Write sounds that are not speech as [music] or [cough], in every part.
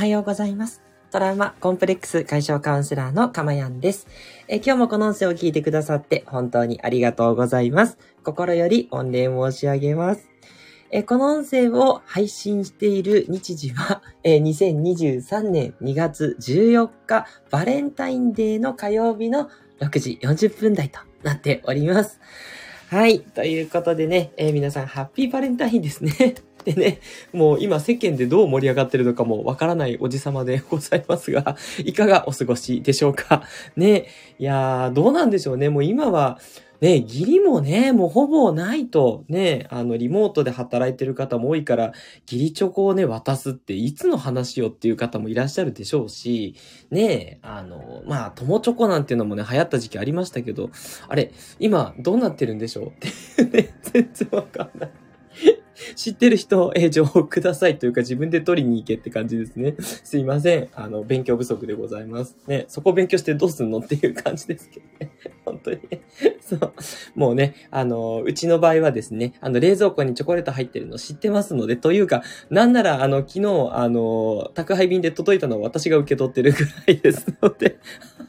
はようございます。トラウマコンプレックス解消カウンセラーのかまやんです。え今日もこの音声を聞いてくださって本当にありがとうございます。心より御礼申し上げます。えこの音声を配信している日時は、[laughs] え2023年2月14日バレンタインデーの火曜日の6時40分台となっております。はい。ということでね、え、皆さんハッピーバレンタインですね。でね、もう今世間でどう盛り上がってるのかもわからないおじさまでございますが、[laughs] いかがお過ごしでしょうかね、いやー、どうなんでしょうね。もう今は、ね、義理もね、もうほぼないと、ね、あの、リモートで働いてる方も多いから、義理チョコをね、渡すっていつの話よっていう方もいらっしゃるでしょうし、ね、あの、まあ、友チョコなんていうのもね、流行った時期ありましたけど、あれ、今、どうなってるんでしょうっていうね、全然わかんない。知ってる人、え、情報くださいというか自分で取りに行けって感じですね。すいません。あの、勉強不足でございます。ね、そこ勉強してどうすんのっていう感じですけどね。[laughs] 本当にね。そう。もうね、あの、うちの場合はですね、あの、冷蔵庫にチョコレート入ってるの知ってますので、というか、なんなら、あの、昨日、あの、宅配便で届いたのは私が受け取ってるぐらいですので、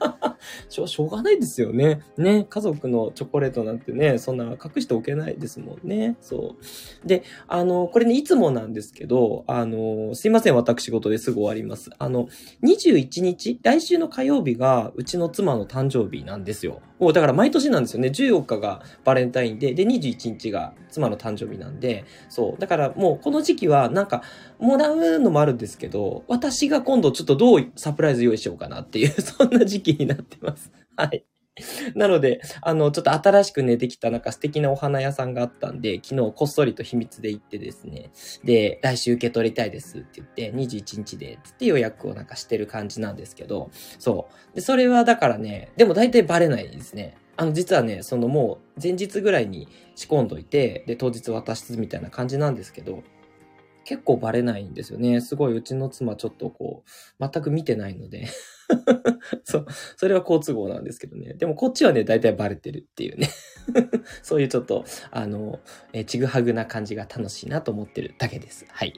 [laughs] しょ、しょうがないですよね。ね、家族のチョコレートなんてね、そんな隠しておけないですもんね。そう。で、あの、これね、いつもなんですけど、あの、すいません、私事ですぐ終わります。あの、21日、来週の火曜日が、うちの妻の誕生日なんですよ。もうだから毎年なんですよね。14日がバレンタインデーで、21日が妻の誕生日なんで、そう。だからもうこの時期はなんか、もらうのもあるんですけど、私が今度ちょっとどうサプライズ用意しようかなっていう、そんな時期になってます。[laughs] はい。なので、あの、ちょっと新しくね、できたなんか素敵なお花屋さんがあったんで、昨日こっそりと秘密で行ってですね、で、来週受け取りたいですって言って、21日で、つって予約をなんかしてる感じなんですけど、そう。で、それはだからね、でも大体バレないですね。あの、実はね、そのもう前日ぐらいに仕込んどいて、で、当日渡すみたいな感じなんですけど、結構バレないんですよね。すごいうちの妻ちょっとこう、全く見てないので [laughs] そう、それは好都合なんですけどね。でもこっちはね、大体バレてるっていうね [laughs] そういうちょっと、あの、えちぐはぐな感じが楽しいなと思ってるだけです。はい。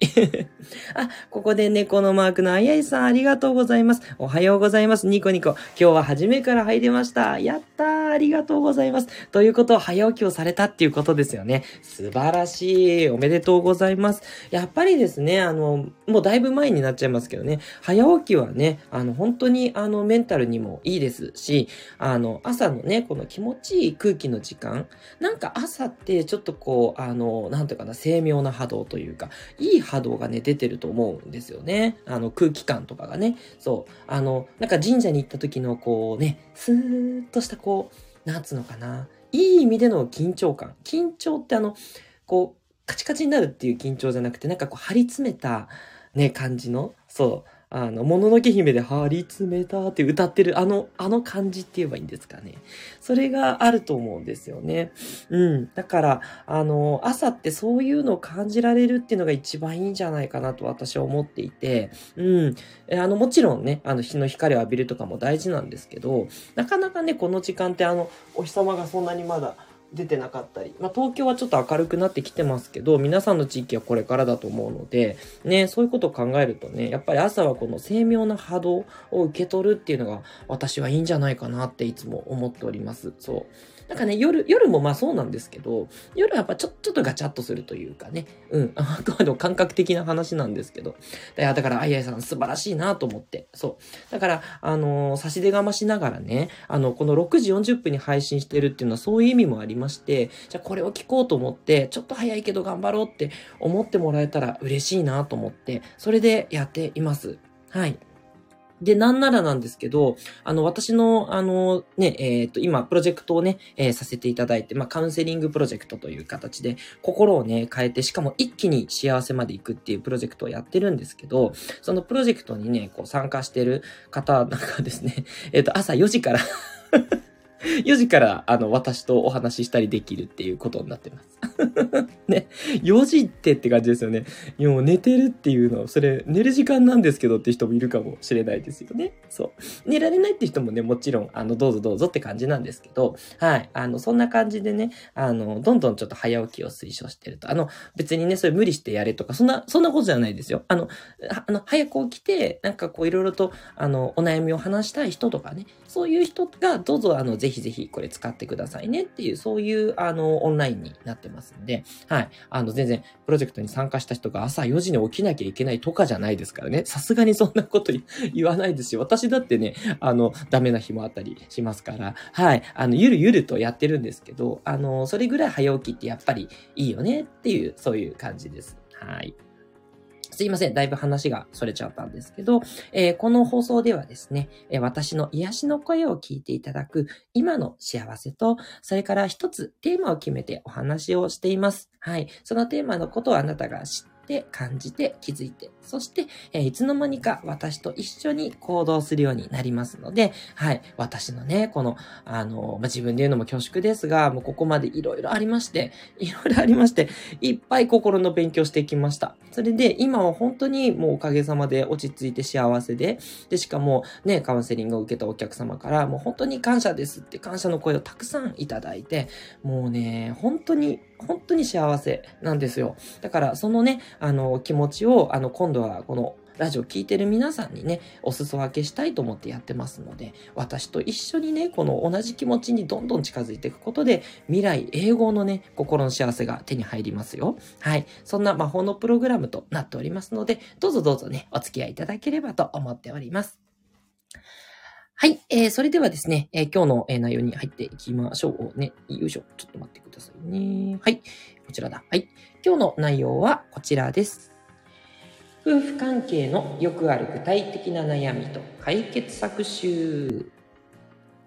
[laughs] あ、ここで猫のマークのあやいさんありがとうございます。おはようございます。ニコニコ。今日は初めから入れました。やったーありがとうございます。ということは早起きをされたっていうことですよね。素晴らしい。おめでとうございます。やっぱりですね、あの、もうだいぶ前になっちゃいますけどね、早起きはね、あの、本当ににあの、メンタルにもいいですし、あの、朝のね、この気持ちいい空気の時間、なんか朝ってちょっとこう、あの、なんていうかな、精妙な波動というか、いい波動がね、出てると思うんですよね。あの、空気感とかがね。そう。あの、なんか神社に行った時のこうね、スーッとしたこう、なんつうのかな。いい意味での緊張感。緊張ってあの、こう、カチカチになるっていう緊張じゃなくて、なんかこう張り詰めたね、感じの、そう、あの、もののけ姫で張り詰めたって歌ってるあの、あの感じって言えばいいんですかね。それがあると思うんですよね。うん。だから、あの、朝ってそういうのを感じられるっていうのが一番いいんじゃないかなと私は思っていて、うん。あの、もちろんね、あの、日の光を浴びるとかも大事なんですけど、なかなかね、この時間ってあの、お日様がそんなにまだ、出てなかったり、まあ、東京はちょっと明るくなってきてますけど、皆さんの地域はこれからだと思うので、ね、そういうことを考えるとね、やっぱり朝はこの精妙な波動を受け取るっていうのが私はいいんじゃないかなっていつも思っております。そう。なんかね、夜、夜もまあそうなんですけど、夜はやっぱちょちょっとガチャッとするというかね、うん、[laughs] あくまでも感覚的な話なんですけど、だから、あいあいさん素晴らしいなと思って、そう。だから、あのー、差し出がましながらね、あの、この6時40分に配信してるっていうのはそういう意味もありますまして、じゃあこれを聞こうと思って、ちょっと早いけど頑張ろうって思ってもらえたら嬉しいなと思って、それでやっています。はい。で、なんならなんですけど、あの、私の、あの、ね、えっ、ー、と、今、プロジェクトをね、えー、させていただいて、まあ、カウンセリングプロジェクトという形で、心をね、変えて、しかも一気に幸せまで行くっていうプロジェクトをやってるんですけど、そのプロジェクトにね、こう、参加してる方なんかですね、[laughs] えっ、ー、と、朝4時から [laughs] 4時から、あの、私とお話ししたりできるっていうことになってます。[laughs] ね。4時ってって感じですよね。もう寝てるっていうのは、それ、寝る時間なんですけどって人もいるかもしれないですよね。そう。寝られないって人もね、もちろん、あの、どうぞどうぞって感じなんですけど、はい。あの、そんな感じでね、あの、どんどんちょっと早起きを推奨してると。あの、別にね、それ無理してやれとか、そんな、そんなことじゃないですよ。あの、あの、早く起きて、なんかこう、いろいろと、あの、お悩みを話したい人とかね、そういう人が、どうぞ、あの、ぜひぜひこれ使ってくださいねっていう、そういう、あの、オンラインになってますんで、はい。あの、全然、プロジェクトに参加した人が朝4時に起きなきゃいけないとかじゃないですからね。さすがにそんなこと [laughs] 言わないですし、私だってね、あの、ダメな日もあったりしますから、はい。あの、ゆるゆるとやってるんですけど、あの、それぐらい早起きってやっぱりいいよねっていう、そういう感じです。はい。すいません。だいぶ話が逸れちゃったんですけど、えー、この放送ではですね、え、私の癒しの声を聞いていただく今の幸せと、それから一つテーマを決めてお話をしています。はい。そのテーマのことをあなたが知ってって感じて気づいて、そして、えー、いつの間にか私と一緒に行動するようになりますので、はい、私のね、この、あの、まあ、自分で言うのも恐縮ですが、もうここまでいろいろありまして、いろいろありまして、いっぱい心の勉強してきました。それで、今は本当にもうおかげさまで落ち着いて幸せで、で、しかもね、カウンセリングを受けたお客様から、もう本当に感謝ですって感謝の声をたくさんいただいて、もうね、本当に、本当に幸せなんですよ。だから、そのね、あの、気持ちを、あの、今度はこのラジオ聴いてる皆さんにね、お裾分けしたいと思ってやってますので、私と一緒にね、この同じ気持ちにどんどん近づいていくことで、未来永劫のね、心の幸せが手に入りますよ。はい。そんな魔法のプログラムとなっておりますので、どうぞどうぞね、お付き合いいただければと思っております。はい。えー、それではですね、えー、今日の、え、内容に入っていきましょうね。よいしょ。ちょっと待ってくださいね。はい。こちらだ。はい。今日の内容はこちらです。夫婦関係のよくある具体的な悩みと解決策集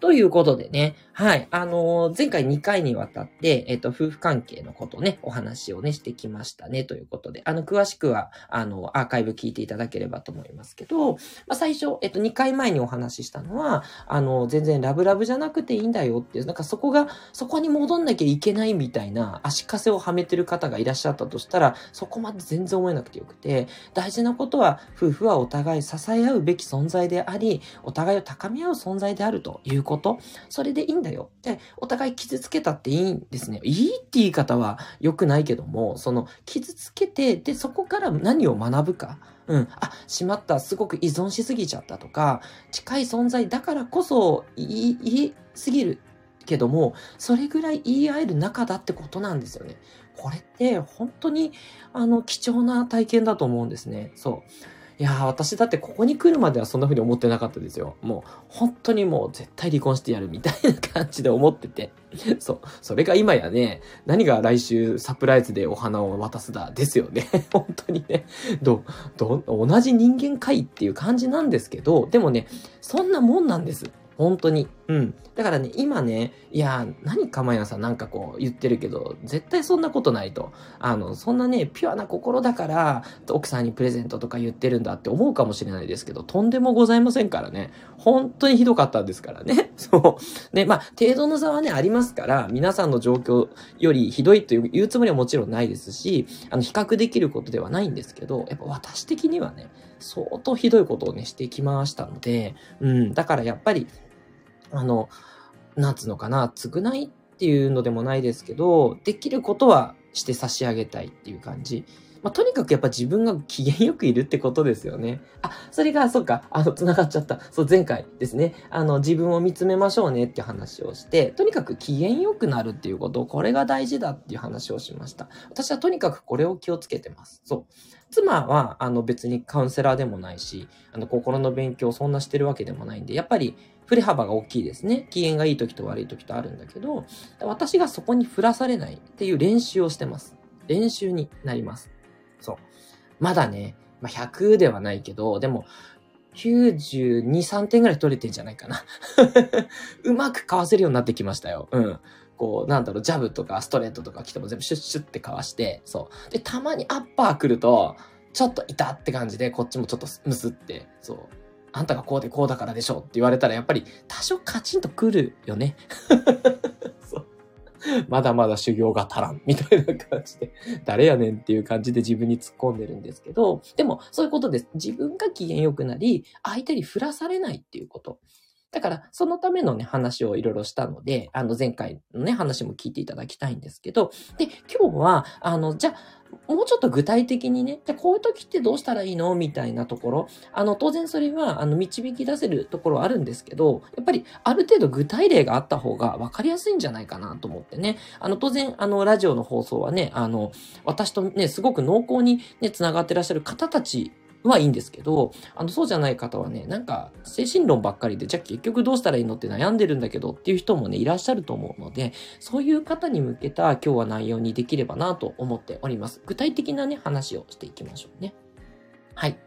ということでね、はい。あのー、前回2回にわたって、えっ、ー、と、夫婦関係のことね、お話をね、してきましたね、ということで、あの、詳しくは、あの、アーカイブ聞いていただければと思いますけど、まあ、最初、えっ、ー、と、2回前にお話ししたのは、あの、全然ラブラブじゃなくていいんだよっていう、なんかそこが、そこに戻んなきゃいけないみたいな足かせをはめてる方がいらっしゃったとしたら、そこまで全然思えなくてよくて、大事なことは、夫婦はお互い支え合うべき存在であり、お互いを高め合う存在であるということ、それでいいんだよ。で、お互い傷つけたっていいんですね。いいって言い方は良くないけども、その、傷つけて、で、そこから何を学ぶか？うん。あ、しまった。すごく依存しすぎちゃったとか、近い存在だからこそ言い、言いすぎるけども、それぐらい言い合える仲だってことなんですよね。これって本当に、あの、貴重な体験だと思うんですね。そう。いやー、私だってここに来るまではそんな風に思ってなかったですよ。もう、本当にもう絶対離婚してやるみたいな感じで思ってて。[laughs] そう。それが今やね、何が来週サプライズでお花を渡すだ、ですよね。[laughs] 本当にね。ど、ど、同じ人間界っていう感じなんですけど、でもね、そんなもんなんです。本当に。うん。だからね、今ね、いや、何かまやさんなんかこう言ってるけど、絶対そんなことないと。あの、そんなね、ピュアな心だから、奥さんにプレゼントとか言ってるんだって思うかもしれないですけど、とんでもございませんからね。本当にひどかったんですからね。[laughs] そう。ね、まあ、程度の差はね、ありますから、皆さんの状況よりひどいという言うつもりはもちろんないですし、あの、比較できることではないんですけど、やっぱ私的にはね、相当ひどいことをね、してきましたので、うん、だからやっぱり、あの、なんつうのかな、償いっていうのでもないですけど、できることはして差し上げたいっていう感じ。まあ、とにかくやっぱ自分が機嫌よくいるってことですよね。あ、それが、そうか、あの、繋がっちゃった。そう、前回ですね。あの、自分を見つめましょうねって話をして、とにかく機嫌よくなるっていうこと、これが大事だっていう話をしました。私はとにかくこれを気をつけてます。そう。妻は、あの、別にカウンセラーでもないし、あの、心の勉強そんなしてるわけでもないんで、やっぱり、振れ幅が大きいですね。機嫌がいい時と悪い時とあるんだけど、私がそこに振らされないっていう練習をしてます。練習になります。そう。まだね、まあ、100ではないけど、でも、92、3点ぐらい取れてんじゃないかな。[laughs] うまくかわせるようになってきましたよ。うん。こう、なんだろう、ジャブとかストレートとか来ても全部シュッシュッってかわして、そう。で、たまにアッパー来ると、ちょっと痛って感じで、こっちもちょっとむすって、そう。あんたがこうでこうだからでしょって言われたらやっぱり多少カチンとくるよね。[laughs] まだまだ修行が足らん、みたいな感じで、誰やねんっていう感じで自分に突っ込んでるんですけど、でもそういうことです。自分が機嫌良くなり、相手に振らされないっていうこと。だから、そのためのね、話をいろいろしたので、あの、前回のね、話も聞いていただきたいんですけど、で、今日は、あの、じゃあ、もうちょっと具体的にね、じゃこういう時ってどうしたらいいのみたいなところ。あの、当然それは、あの、導き出せるところあるんですけど、やっぱり、ある程度具体例があった方が分かりやすいんじゃないかなと思ってね。あの、当然、あの、ラジオの放送はね、あの、私とね、すごく濃厚にね、繋がってらっしゃる方たちはいいんですけど、あの、そうじゃない方はね、なんか、精神論ばっかりで、じゃあ結局どうしたらいいのって悩んでるんだけどっていう人もね、いらっしゃると思うので、そういう方に向けた今日は内容にできればなと思っております。具体的なね、話をしていきましょうね。はい。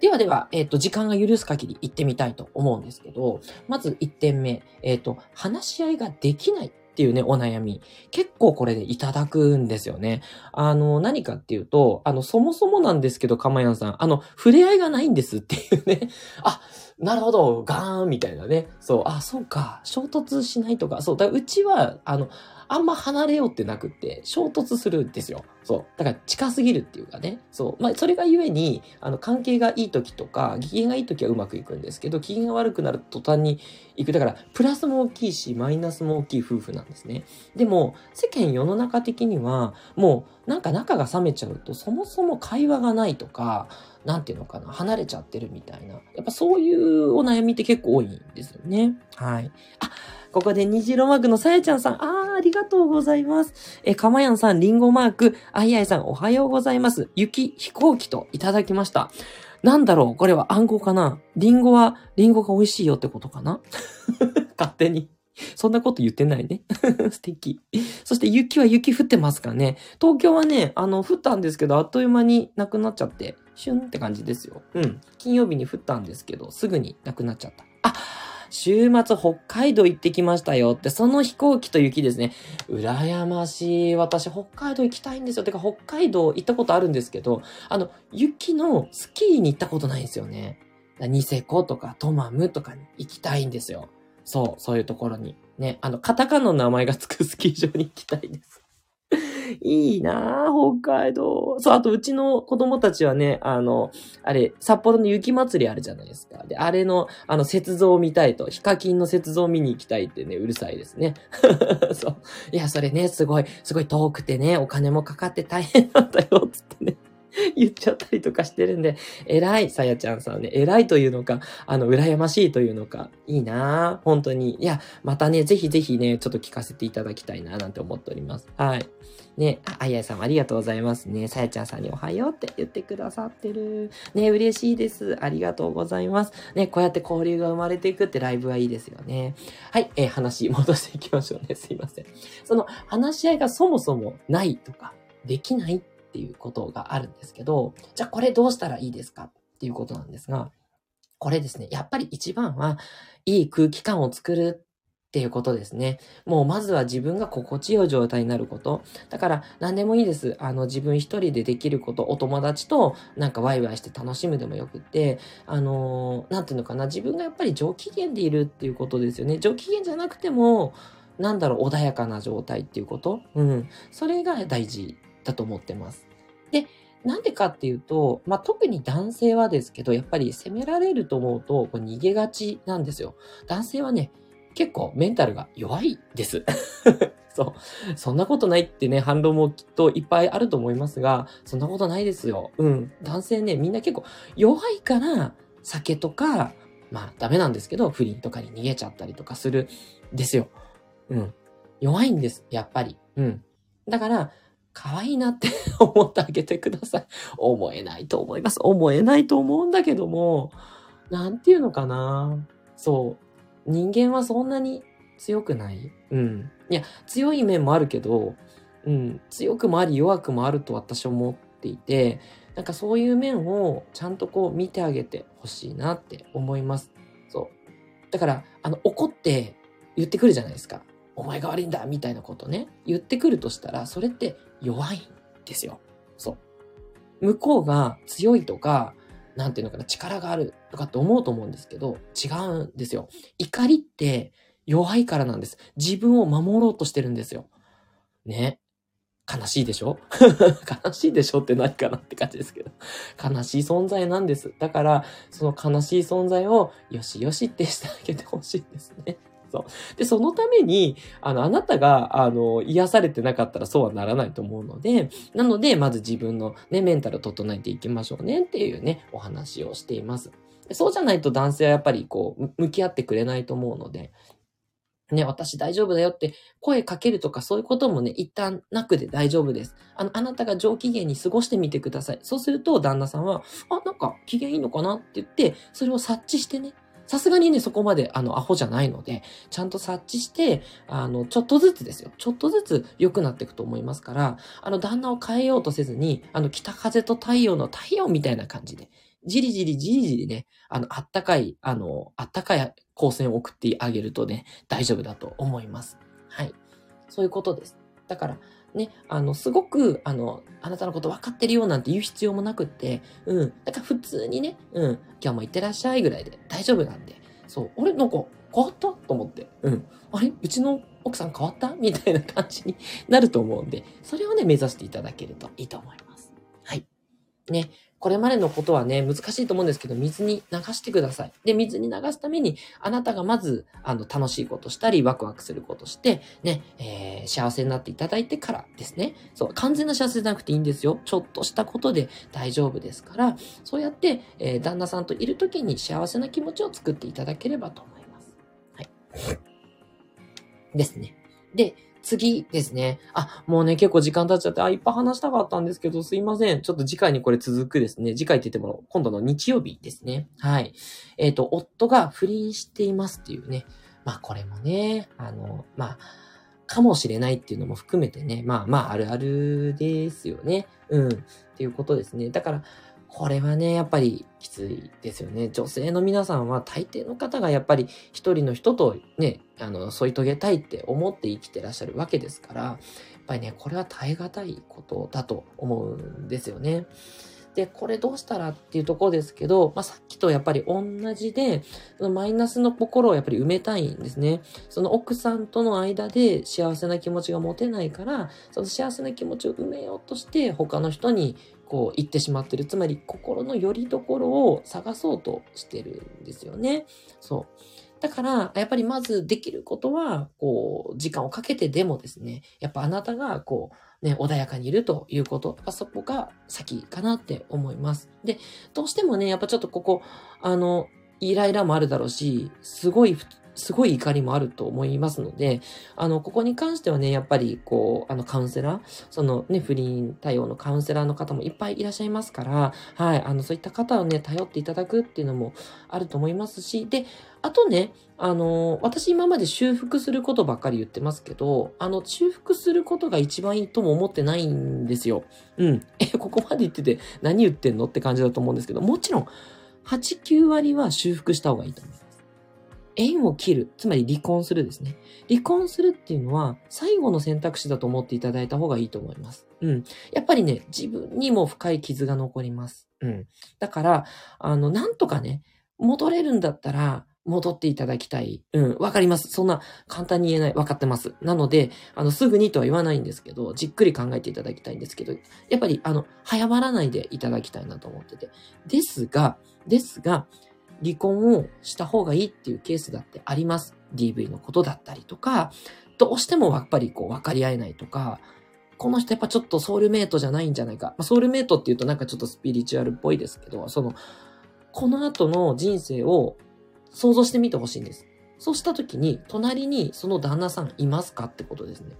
ではでは、えっ、ー、と、時間が許す限り行ってみたいと思うんですけど、まず1点目、えっ、ー、と、話し合いができないっていうね、お悩み。結構これでいただくんですよね。あの、何かっていうと、あの、そもそもなんですけど、かまやんさん、あの、触れ合いがないんですっていうね。[laughs] あ、なるほど、ガーンみたいなね。そう、あ、そうか、衝突しないとか。そう、だからうちは、あの、あんま離れようってなくって、衝突するんですよ。そう。だから近すぎるっていうかね。そう。まあ、それがゆえに、あの、関係がいい時とか、機嫌がいい時はうまくいくんですけど、機嫌が悪くなると途端にいく。だから、プラスも大きいし、マイナスも大きい夫婦なんですね。でも、世間世の中的には、もう、なんか仲が冷めちゃうと、そもそも会話がないとか、なんていうのかな、離れちゃってるみたいな。やっぱそういうお悩みって結構多いんですよね。はい。あ、ここで虹色マークのさやちゃんさん、あー、あありがとうございます。え、かまやんさん、リンゴマーク、あいあいさん、おはようございます。雪、飛行機といただきました。なんだろうこれは暗号かな？リンゴは、リンゴが美味しいよってことかな？[laughs] 勝手に。そんなこと言ってないね。[laughs] 素敵。そして雪は雪降ってますかね？東京はね、あの、降ったんですけど、あっという間になくなっちゃって、シュンって感じですよ。うん。金曜日に降ったんですけど、すぐになくなっちゃった。あ、週末北海道行ってきましたよって、その飛行機と雪ですね。羨ましい。私北海道行きたいんですよ。てか北海道行ったことあるんですけど、あの、雪のスキーに行ったことないんですよね。ニセコとかトマムとかに行きたいんですよ。そう、そういうところに。ね、あの、カタカナの名前がつくスキー場に行きたいです。いいなぁ、北海道。そう、あとうちの子供たちはね、あの、あれ、札幌の雪祭りあるじゃないですか。で、あれの、あの、雪像を見たいと、ヒカキンの雪像を見に行きたいってね、うるさいですね。[laughs] そう。いや、それね、すごい、すごい遠くてね、お金もかかって大変なんだよ、つってね。[laughs] 言っちゃったりとかしてるんで、偉い、さやちゃんさんね、偉いというのか、あの、羨ましいというのか、いいなぁ、本当に。いや、またね、ぜひぜひね、ちょっと聞かせていただきたいなぁなんて思っております。はい。ね、あややさんありがとうございますね。さやちゃんさんにおはようって言ってくださってる。ね、嬉しいです。ありがとうございます。ね、こうやって交流が生まれていくってライブはいいですよね。はい、えー、話戻していきましょうね。すいません。その話し合いがそもそもないとか、できないっていうことがあるんですけど、じゃあこれどうしたらいいですか？っていうことなんですが、これですね、やっぱり一番はいい空気感を作るっていうことですね。もうまずは自分が心地よい状態になること。だから何でもいいです。あの自分一人でできること、お友達となんかワイワイして楽しむでもよくって、あのー、なんていうのかな、自分がやっぱり上機嫌でいるっていうことですよね。上機嫌じゃなくても、なんだろう、穏やかな状態っていうこと。うん。それが大事だと思ってます。で、なんでかっていうと、まあ、特に男性はですけど、やっぱり責められると思うと、こう逃げがちなんですよ。男性はね、結構メンタルが弱いです。[laughs] そう。そんなことないってね、反論もきっといっぱいあると思いますが、そんなことないですよ。うん。男性ね、みんな結構弱いから、酒とか、まあダメなんですけど、不倫とかに逃げちゃったりとかするんですよ。うん。弱いんです、やっぱり。うん。だから、可愛いなって [laughs] 思ってあげてください。思えないと思います。思えないと思うんだけども、なんていうのかな。そう。人間はそんなに強くない？うん。いや、強い面もあるけど、うん。強くもあり弱くもあると私は思っていて、なんかそういう面をちゃんとこう見てあげてほしいなって思います。そう。だから、あの、怒って言ってくるじゃないですか。お前が悪いんだみたいなことね、言ってくるとしたら、それって弱いんですよ。そう。向こうが強いとか、なんていうのかな、力があるとかって思うと思うんですけど、違うんですよ。怒りって弱いからなんです。自分を守ろうとしてるんですよ。ね。悲しいでしょ？[laughs] 悲しいでしょって何かなって感じですけど。悲しい存在なんです。だから、その悲しい存在をよしよしってしてあげてほしいんですね。そう。で、そのために、あの、あなたが、あの、癒されてなかったらそうはならないと思うので、なので、まず自分のね、メンタルを整えていきましょうねっていうね、お話をしています。そうじゃないと男性はやっぱりこう、向き合ってくれないと思うので、ね、私大丈夫だよって声かけるとかそういうこともね、一旦なくで大丈夫です。あの、あなたが上機嫌に過ごしてみてください。そうすると旦那さんは、あ、なんか機嫌いいのかなって言って、それを察知してね、さすがにね、そこまで、あの、アホじゃないので、ちゃんと察知して、あの、ちょっとずつですよ。ちょっとずつ良くなっていくと思いますから、あの、旦那を変えようとせずに、あの、北風と太陽の太陽みたいな感じで、じりじりじりじりね、あの、あったかい、あの、あったかい光線を送ってあげるとね、大丈夫だと思います。はい。そういうことです。だから、ね、あの、すごく、あの、あなたのこと分かってるよなんて言う必要もなくって、うん。だから普通にね、うん、今日も行ってらっしゃいぐらいで大丈夫なんで、そう、俺なんか変わったと思って、うん。あれ？うちの奥さん変わった？みたいな感じになると思うんで、それをね、目指していただけるといいと思います。はい。ね。これまでのことはね、難しいと思うんですけど、水に流してください。で、水に流すために、あなたがまず、あの、楽しいことしたり、ワクワクすることして、ね、えー、幸せになっていただいてからですね。そう、完全な幸せじゃなくていいんですよ。ちょっとしたことで大丈夫ですから、そうやって、えー、旦那さんといるときに幸せな気持ちを作っていただければと思います。はい。ですね。で、次ですね。あ、もうね、結構時間経っちゃって、あ、いっぱい話したかったんですけど、すいません。ちょっと次回にこれ続くですね。次回って言っても、今度の日曜日ですね。はい。えっ、ー、と、夫が不倫していますっていうね。まあ、これもね、あの、まあ、かもしれないっていうのも含めてね、まあまあ、あるあるですよね。うん。っていうことですね。だから、これはね、やっぱりきついですよね。女性の皆さんは大抵の方がやっぱり一人の人とね、あの、添い遂げたいって思って生きてらっしゃるわけですから、やっぱりね、これは耐え難いことだと思うんですよね。で、これどうしたらっていうところですけど、まあ、さっきとやっぱり同じで、そのマイナスの心をやっぱり埋めたいんですね。その奥さんとの間で幸せな気持ちが持てないから、その幸せな気持ちを埋めようとして他の人にこう言ってしまってる。つまり心の拠り所を探そうとしてるんですよね。そう。だから、やっぱりまずできることは、こう、時間をかけてでもですね、やっぱあなたが、こう、ね、穏やかにいるということ、やっぱそこが先かなって思います。で、どうしてもね、やっぱちょっとここ、あの、イライラもあるだろうし、すごいすごい怒りもあると思いますので、あの、ここに関してはね、やっぱり、こう、あの、カウンセラー、そのね、不倫対応のカウンセラーの方もいっぱいいらっしゃいますから、はい、あの、そういった方をね、頼っていただくっていうのもあると思いますし、で、あとね、あの、私今まで修復することばっかり言ってますけど、あの、修復することが一番いいとも思ってないんですよ。うん。え、ここまで言ってて何言ってんのって感じだと思うんですけど、もちろん、8、9割は修復した方がいいと思います。縁を切る。つまり離婚するですね。離婚するっていうのは最後の選択肢だと思っていただいた方がいいと思います。うん。やっぱりね、自分にも深い傷が残ります。うん。だから、あの、なんとかね、戻れるんだったら、戻っていただきたい。うん、わかります。そんな簡単に言えない。わかってます。なので、あの、すぐにとは言わないんですけど、じっくり考えていただきたいんですけど、やっぱり、あの、早まらないでいただきたいなと思ってて。ですが、ですが、離婚をした方がいいっていうケースだってあります。DV のことだったりとか、どうしてもやっぱりこう分かり合えないとか、この人やっぱちょっとソウルメイトじゃないんじゃないか。ま、ソウルメイトって言うとなんかちょっとスピリチュアルっぽいですけど、その、この後の人生を想像してみてほしいんです。そうした時に、隣にその旦那さんいますかってことですね。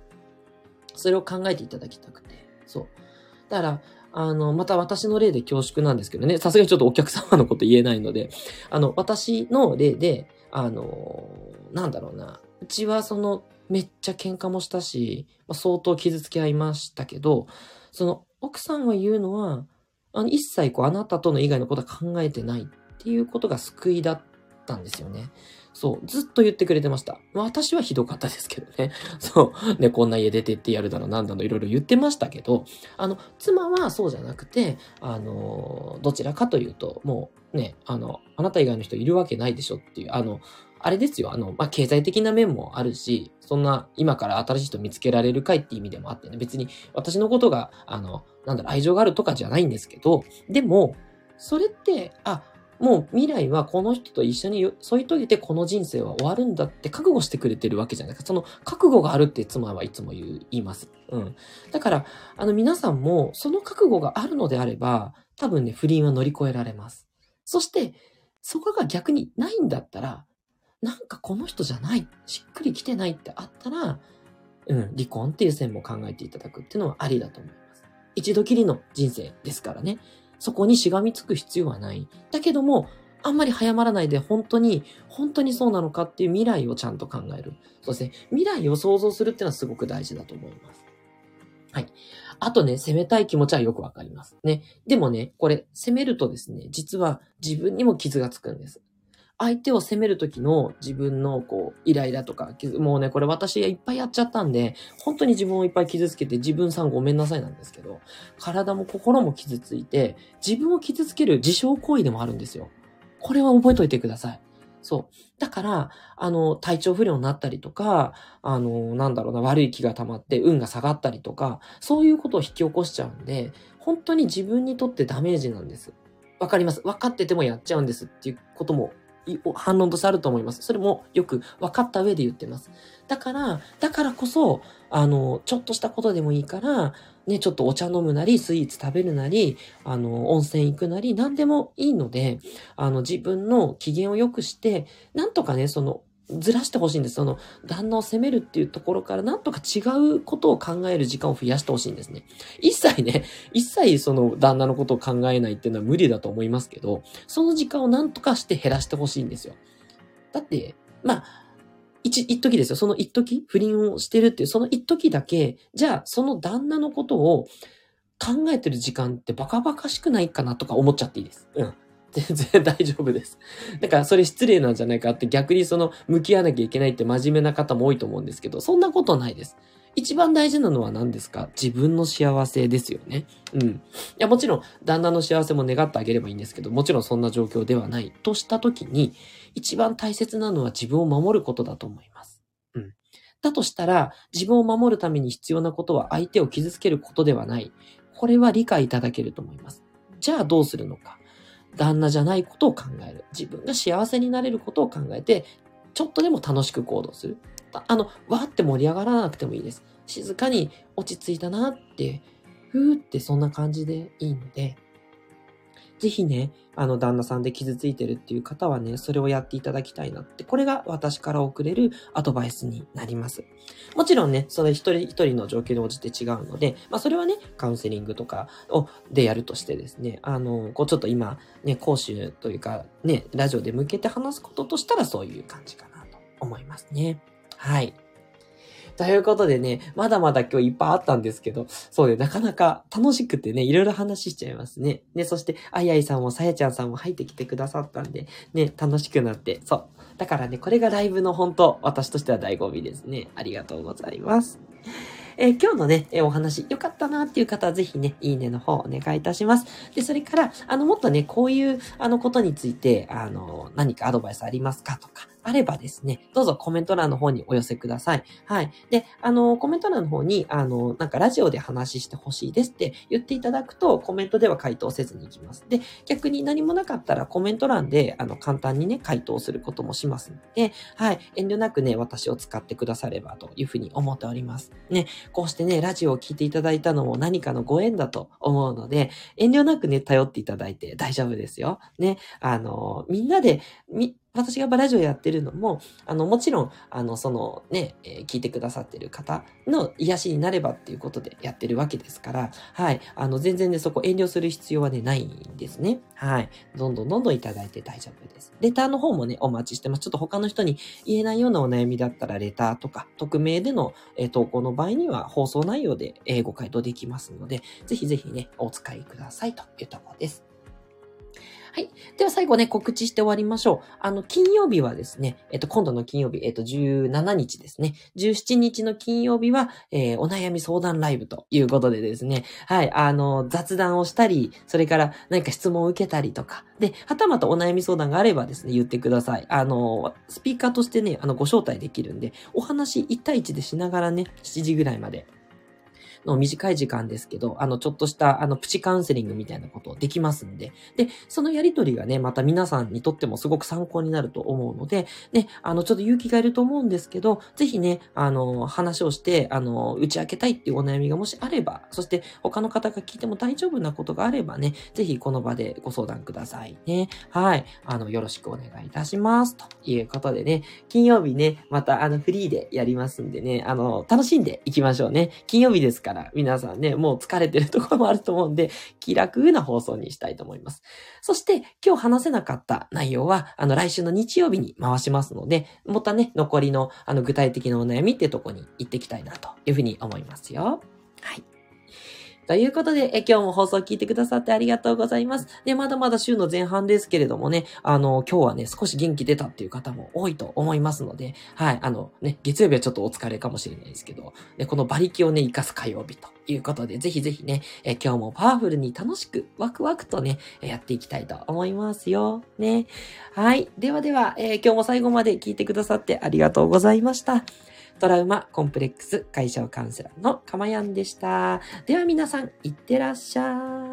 それを考えていただきたくて。そう。だから、あの、また私の例で恐縮なんですけどね、さすがにちょっとお客様のこと言えないので、あの、私の例で、あの、なんだろうな、うちはその、めっちゃ喧嘩もしたし、まあ、相当傷つき合いましたけど、その、奥さんが言うのは、あの、一切こう、あなたとの以外のことは考えてないっていうことが救いだったんですよね。そう、ずっと言ってくれてました。私はひどかったですけどね。[laughs] そう、ね、こんな家出てってやるだろ、なんだの、いろいろ言ってましたけど、あの、妻はそうじゃなくて、あの、どちらかというと、もうね、あの、あなた以外の人いるわけないでしょっていう、あの、あれですよ、あの、まあ、経済的な面もあるし、そんな今から新しい人見つけられるかいって意味でもあってね、別に私のことが、あの、なんだろ、愛情があるとかじゃないんですけど、でも、それって、あ、もう未来はこの人と一緒に添い遂げてこの人生は終わるんだって覚悟してくれてるわけじゃないか。その覚悟があるって妻はいつも言います。うん。だから、あの皆さんもその覚悟があるのであれば、多分ね、不倫は乗り越えられます。そして、そこが逆にないんだったら、なんかこの人じゃない、しっくりきてないってあったら、うん、離婚っていう線も考えていただくっていうのはありだと思います。一度きりの人生ですからね。そこにしがみつく必要はない。だけども、あんまり早まらないで本当に、本当にそうなのかっていう未来をちゃんと考える。そうですね。未来を想像するっていうのはすごく大事だと思います。はい。あとね、攻めたい気持ちはよくわかります。ね。でもね、これ、攻めるとですね、実は自分にも傷がつくんです。相手を責める時の自分のこう、イライラとか、もうね、これ私いっぱいやっちゃったんで、本当に自分をいっぱい傷つけて自分さんごめんなさいなんですけど、体も心も傷ついて、自分を傷つける自傷行為でもあるんですよ。これは覚えといてください。そう。だから、あの、体調不良になったりとか、あの、なんだろうな、悪い気が溜まって運が下がったりとか、そういうことを引き起こしちゃうんで、本当に自分にとってダメージなんです。わかります。分かっててもやっちゃうんですっていうことも反論としてあると思います。それもよく分かった上で言ってます。だから、だからこそ、あの、ちょっとしたことでもいいから、ね、ちょっとお茶飲むなり、スイーツ食べるなり、あの、温泉行くなり、何でもいいので、あの、自分の機嫌を良くして、なんとかね、その、ずらしてほしいんです。その、旦那を責めるっていうところから、なんとか違うことを考える時間を増やしてほしいんですね。一切ね、一切その旦那のことを考えないっていうのは無理だと思いますけど、その時間をなんとかして減らしてほしいんですよ。だって、まあ、一、一時ですよ。その一時、不倫をしてるっていう、その一時だけ、じゃあ、その旦那のことを考えてる時間ってバカバカしくないかなとか思っちゃっていいです。うん。全然 [laughs] 大丈夫です。だからそれ失礼なんじゃないかって逆にその向き合わなきゃいけないって真面目な方も多いと思うんですけど、そんなことないです。一番大事なのは何ですか？自分の幸せですよね。うん。いや、もちろん、旦那の幸せも願ってあげればいいんですけど、もちろんそんな状況ではないとしたときに、一番大切なのは自分を守ることだと思います。うん。だとしたら、自分を守るために必要なことは相手を傷つけることではない。これは理解いただけると思います。じゃあどうするのか？旦那じゃないことを考える。自分が幸せになれることを考えて、ちょっとでも楽しく行動する。あの、わーって盛り上がらなくてもいいです。静かに落ち着いたなって、ふーってそんな感じでいいので、ぜひね、あの、旦那さんで傷ついてるっていう方はね、それをやっていただきたいなって、これが私から送れるアドバイスになります。もちろんね、それ一人一人の状況に応じて違うので、まあ、それはね、カウンセリングとかを、でやるとしてですね、あの、こう、ちょっと今、ね、講習というか、ね、ラジオで向けて話すこととしたらそういう感じかなと思いますね。はい。ということでね、まだまだ今日いっぱいあったんですけど、そうで、なかなか楽しくてね、いろいろ話しちゃいますね。ね、そして、あいあいさんもさやちゃんさんも入ってきてくださったんで、ね、楽しくなって、そう。だからね、これがライブの本当、私としては醍醐味ですね。ありがとうございます。えー、今日のね、えー、お話良かったなっていう方はぜひね、いいねの方お願いいたします。で、それから、あの、もっとね、こういう、あの、ことについて、あの、何かアドバイスありますかとか、あればですね、どうぞコメント欄の方にお寄せください。はい。で、あの、コメント欄の方に、あの、なんかラジオで話してほしいですって言っていただくと、コメントでは回答せずに行きます。で、逆に何もなかったらコメント欄で、あの、簡単にね、回答することもしますので、はい。遠慮なくね、私を使ってくださればというふうに思っております。ね、こうしてね、ラジオを聞いていただいたのも何かのご縁だと思うので、遠慮なくね、頼っていただいて大丈夫ですよ。ね、あの、みんなで、み、私がバラジオやってるのも、あの、もちろん、あの、そのね、えー、聞いてくださってる方の癒しになればっていうことでやってるわけですから、はい。あの、全然ね、そこ遠慮する必要はね、ないんですね。はい。どんどんどんどんいただいて大丈夫です。レターの方もね、お待ちしてます。ちょっと他の人に言えないようなお悩みだったら、レターとか、匿名での、えー、投稿の場合には、放送内容で、えー、ご回答できますので、ぜひぜひね、お使いくださいというところです。はい。では最後ね、告知して終わりましょう。あの、金曜日はですね、えっと、今度の金曜日、えっと、17日ですね。17日の金曜日は、えー、お悩み相談ライブということでですね、はい、あの、雑談をしたり、それから何か質問を受けたりとか、で、はたまたお悩み相談があればですね、言ってください。あの、スピーカーとしてね、あの、ご招待できるんで、お話1対1でしながらね、7時ぐらいまでの短い時間ですけど、あの、ちょっとした、あの、プチカウンセリングみたいなことできますんで、で、そのやりとりがね、また皆さんにとってもすごく参考になると思うので、ね、あの、ちょっと勇気がいると思うんですけど、ぜひね、あの、話をして、あの、打ち明けたいっていうお悩みがもしあれば、そして他の方が聞いても大丈夫なことがあればね、ぜひこの場でご相談くださいね。はい。あの、よろしくお願いいたします。ということでね、金曜日ね、またあの、フリーでやりますんでね、あの、楽しんでいきましょうね。金曜日ですか、から皆さんね、もう疲れてるところもあると思うんで、気楽な放送にしたいと思います。そして、今日話せなかった内容は、あの、来週の日曜日に回しますので、またね、残りの、あの、具体的なお悩みってとこに行ってきたいなというふうに思いますよ。はい。ということで、え今日も放送聞いてくださってありがとうございます。で、まだまだ週の前半ですけれどもね、あの、今日はね、少し元気出たっていう方も多いと思いますので、はい、あのね、月曜日はちょっとお疲れかもしれないですけど、ね、この馬力をね、活かす火曜日ということで、ぜひぜひね、え今日もパワフルに楽しく、ワクワクとね、やっていきたいと思いますよ。ね。はい。ではでは、えー、今日も最後まで聞いてくださってありがとうございました。トラウマコンプレックス解消カウンセラーのかまやんでした。では皆さん、いってらっしゃい。